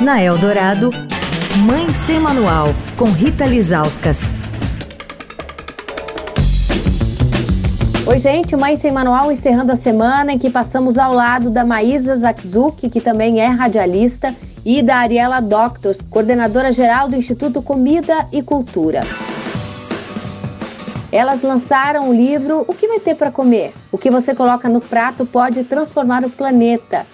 Na Eldorado, Mãe Sem Manual, com Rita Lizauskas. Oi, gente, Mãe Sem Manual encerrando a semana em que passamos ao lado da Maísa Zakzuk, que também é radialista, e da Ariela Doctors, coordenadora geral do Instituto Comida e Cultura. Elas lançaram o livro O que vai ter para comer? O que você coloca no prato pode transformar o planeta.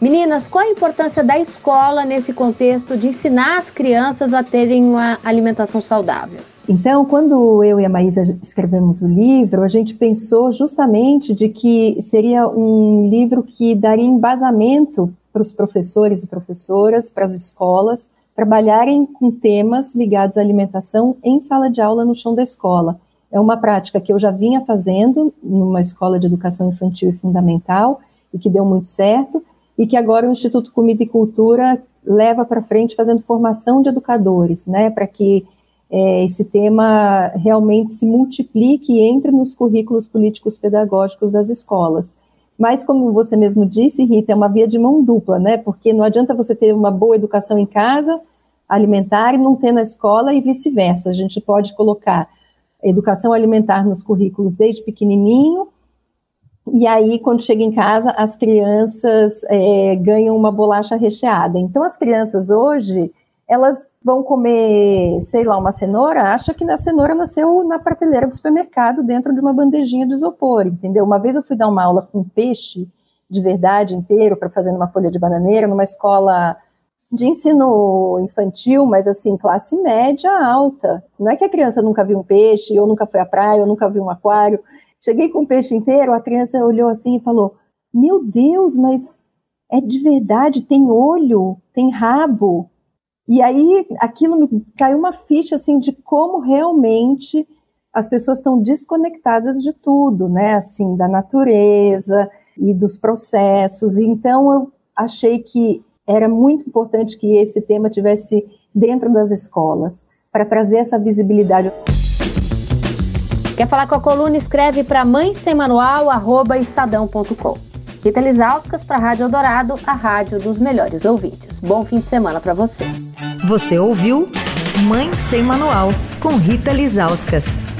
Meninas, qual a importância da escola nesse contexto de ensinar as crianças a terem uma alimentação saudável? Então, quando eu e a Maísa escrevemos o livro, a gente pensou justamente de que seria um livro que daria embasamento para os professores e professoras, para as escolas, trabalharem com temas ligados à alimentação em sala de aula no chão da escola. É uma prática que eu já vinha fazendo numa escola de educação infantil e fundamental e que deu muito certo, e que agora o Instituto Comida e Cultura leva para frente fazendo formação de educadores, né, para que é, esse tema realmente se multiplique e entre nos currículos políticos pedagógicos das escolas. Mas, como você mesmo disse, Rita, é uma via de mão dupla, né? Porque não adianta você ter uma boa educação em casa, alimentar, e não ter na escola, e vice-versa. A gente pode colocar educação alimentar nos currículos desde pequenininho, e aí, quando chega em casa, as crianças é, ganham uma bolacha recheada. Então, as crianças hoje, elas vão comer, sei lá, uma cenoura, acha que a cenoura nasceu na prateleira do supermercado dentro de uma bandejinha de isopor, entendeu? Uma vez eu fui dar uma aula com peixe de verdade inteiro para fazer numa folha de bananeira, numa escola de ensino infantil, mas assim, classe média alta. Não é que a criança nunca viu um peixe, ou nunca foi à praia, ou nunca viu um aquário. Cheguei com o peixe inteiro, a criança olhou assim e falou: Meu Deus, mas é de verdade, tem olho, tem rabo. E aí aquilo me caiu uma ficha assim de como realmente as pessoas estão desconectadas de tudo, né? Assim, da natureza e dos processos. Então eu achei que era muito importante que esse tema tivesse dentro das escolas para trazer essa visibilidade. Quer falar com a coluna? Escreve para mãe sem manual, arroba estadão.com. Rita Lisauskas para a Rádio Eldorado, a rádio dos melhores ouvintes. Bom fim de semana para você. Você ouviu Mãe Sem Manual, com Rita Lisauskas.